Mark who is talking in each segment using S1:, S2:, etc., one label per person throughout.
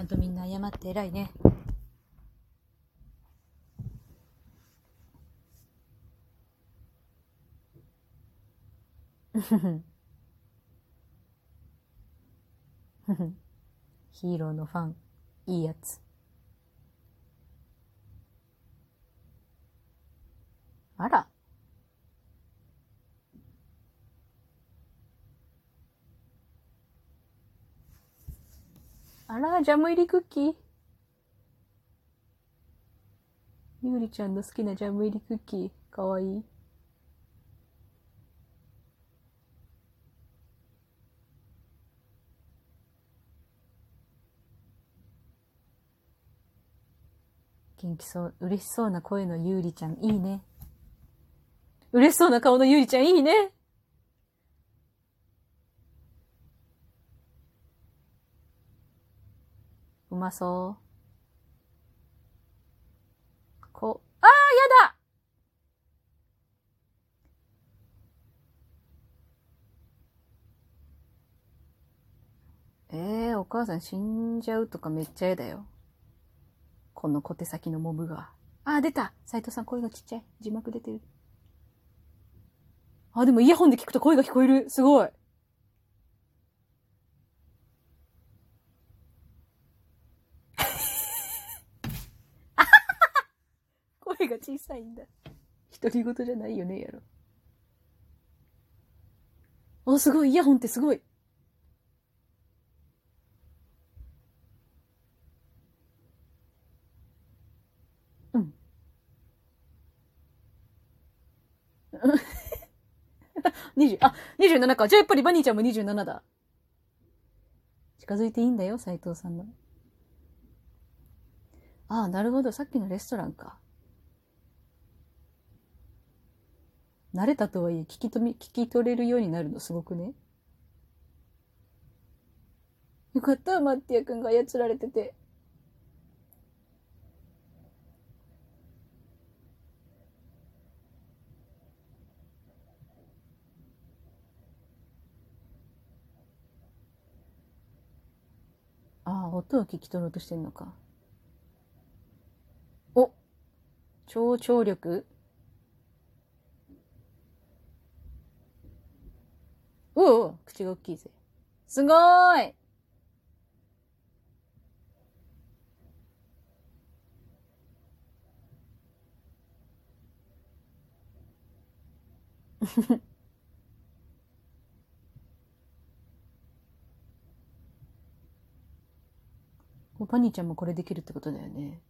S1: ゃんとみんな謝って偉いね。ヒーローのファン、いいやつ。あら。あら、ジャム入りクッキー。ゆうりちゃんの好きなジャム入りクッキー。かわいい。元気そう、嬉しそうな声のゆうりちゃん、いいね。嬉しそうな顔のゆうりちゃん、いいね。うまそう。こ、あー、やだえー、お母さん死んじゃうとかめっちゃ嫌だよ。この小手先のモブが。あー、出た斉藤さん声がちっちゃい。字幕出てる。あ、でもイヤホンで聞くと声が聞こえる。すごい。声が小さいんだ。独り言じゃないよね、やろ。あ、すごい。イヤホンってすごい。うん。20、あ、27か。じゃあやっぱりバニーちゃんも27だ。近づいていいんだよ、斉藤さんの。ああ、なるほど。さっきのレストランか。慣れたとはいえ、聞きとみ、聞き取れるようになるのすごくね。よかった、マッティア君が操られてて。ああ、音を聞き取ろうとしてんのか。お超聴力おう口が大きいぜ。すごーい パニーちゃんもこれできるってことだよね。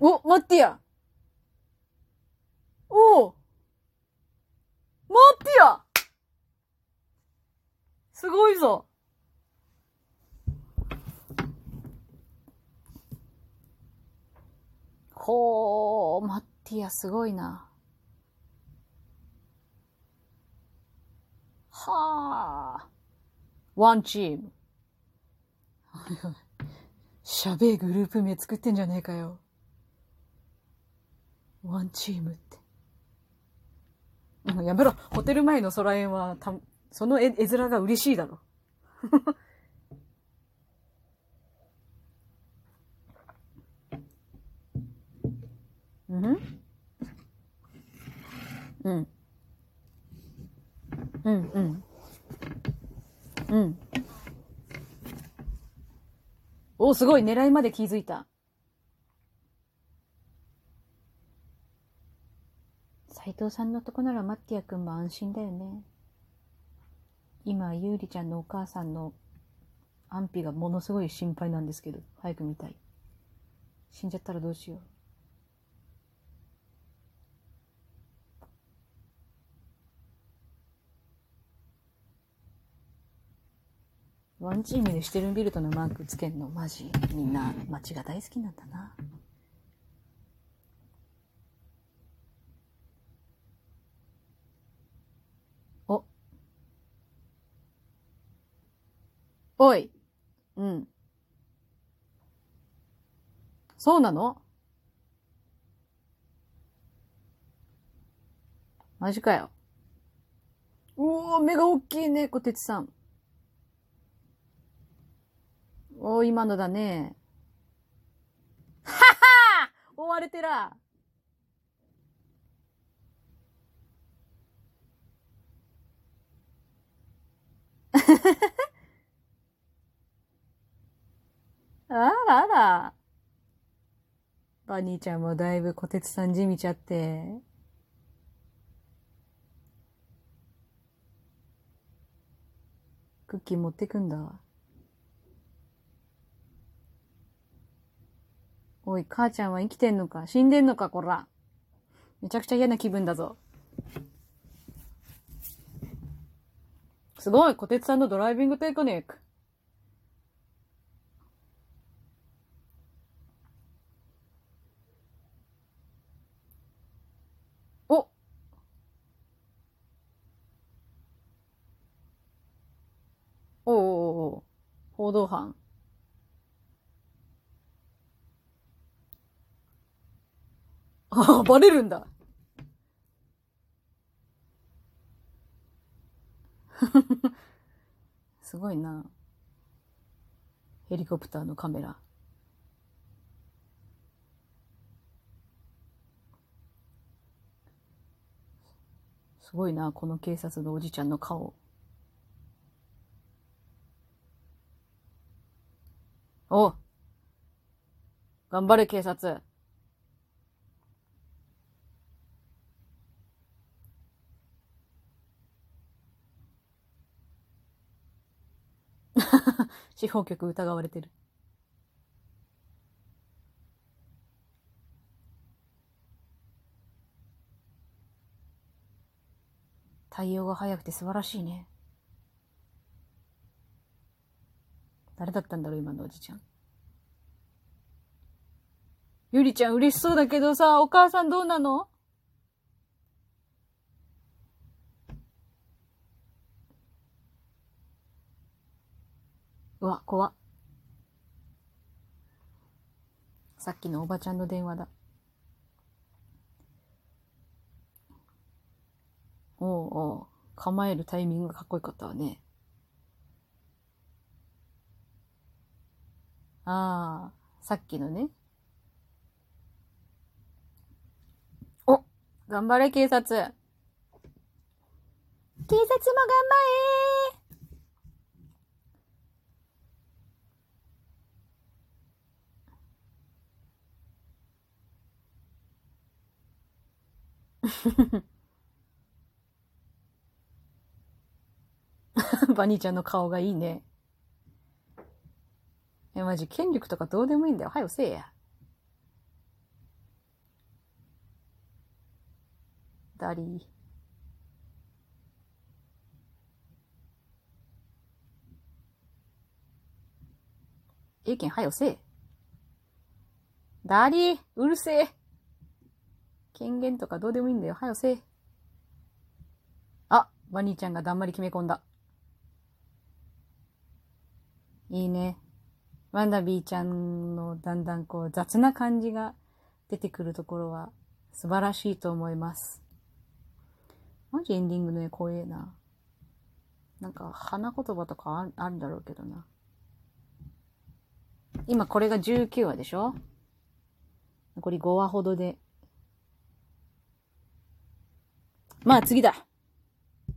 S1: お、マッティアおおマッティアすごいぞほー、マッティアすごいな。はあ。ワンチーム。しゃべえグループ名作ってんじゃねえかよ。ワンチームって。もうやめろ。ホテル前の空園は、た、その絵絵面が嬉しいだろ。うん？うん。うんうん。うん。お、すごい。狙いまで気づいた。藤さんのとこならマッティア君も安心だよね。今、ゆうりちゃんのお母さんの安否がものすごい心配なんですけど、早く見たい。死んじゃったらどうしよう。ワンチームでシュテルンビルトのマークつけんの、マジ。みんな街が大好きなんだな。お。おい。うん。そうなの？マジかよ。うお、目が大きいね、こてつさん。おー、今のだね。はは追われてら。あらあら。バニーちゃんもだいぶ小鉄さんじみちゃって。クッキー持ってくんだ。おい、母ちゃんは生きてんのか？死んでんのかこら。めちゃくちゃ嫌な気分だぞ。すごい小鉄さんのドライビングテクニック。おおお報道班。あ、バレるんだ。すごいな。ヘリコプターのカメラ。すごいな、この警察のおじちゃんの顔。お頑張れ、警察。司法局疑われてる。対応が早くて素晴らしいね。誰だったんだろう、今のおじちゃん。ゆりちゃん嬉しそうだけどさ、お母さんどうなの？うわ、怖っ。さっきのおばちゃんの電話だ。おうおう、構えるタイミングがかっこよかったわね。ああ、さっきのね。お、頑張れ、警察。警察も頑張れ バニーちゃんの顔がいいね。え、マジ、権力とかどうでもいいんだよ。はよせえや。ダリー。ええけん、はよせえ。ダリー、うるせえ。権限とかどうでもいいんだよ。はよせえ。あ、バニーちゃんがだんまり決め込んだ。いいね。ワンダビーちゃんのだんだんこう雑な感じが出てくるところは素晴らしいと思います。マジエンディングの絵怖えな。なんか花言葉とかあるんだろうけどな。今これが19話でしょ？残り5話ほどで。まあ次だ。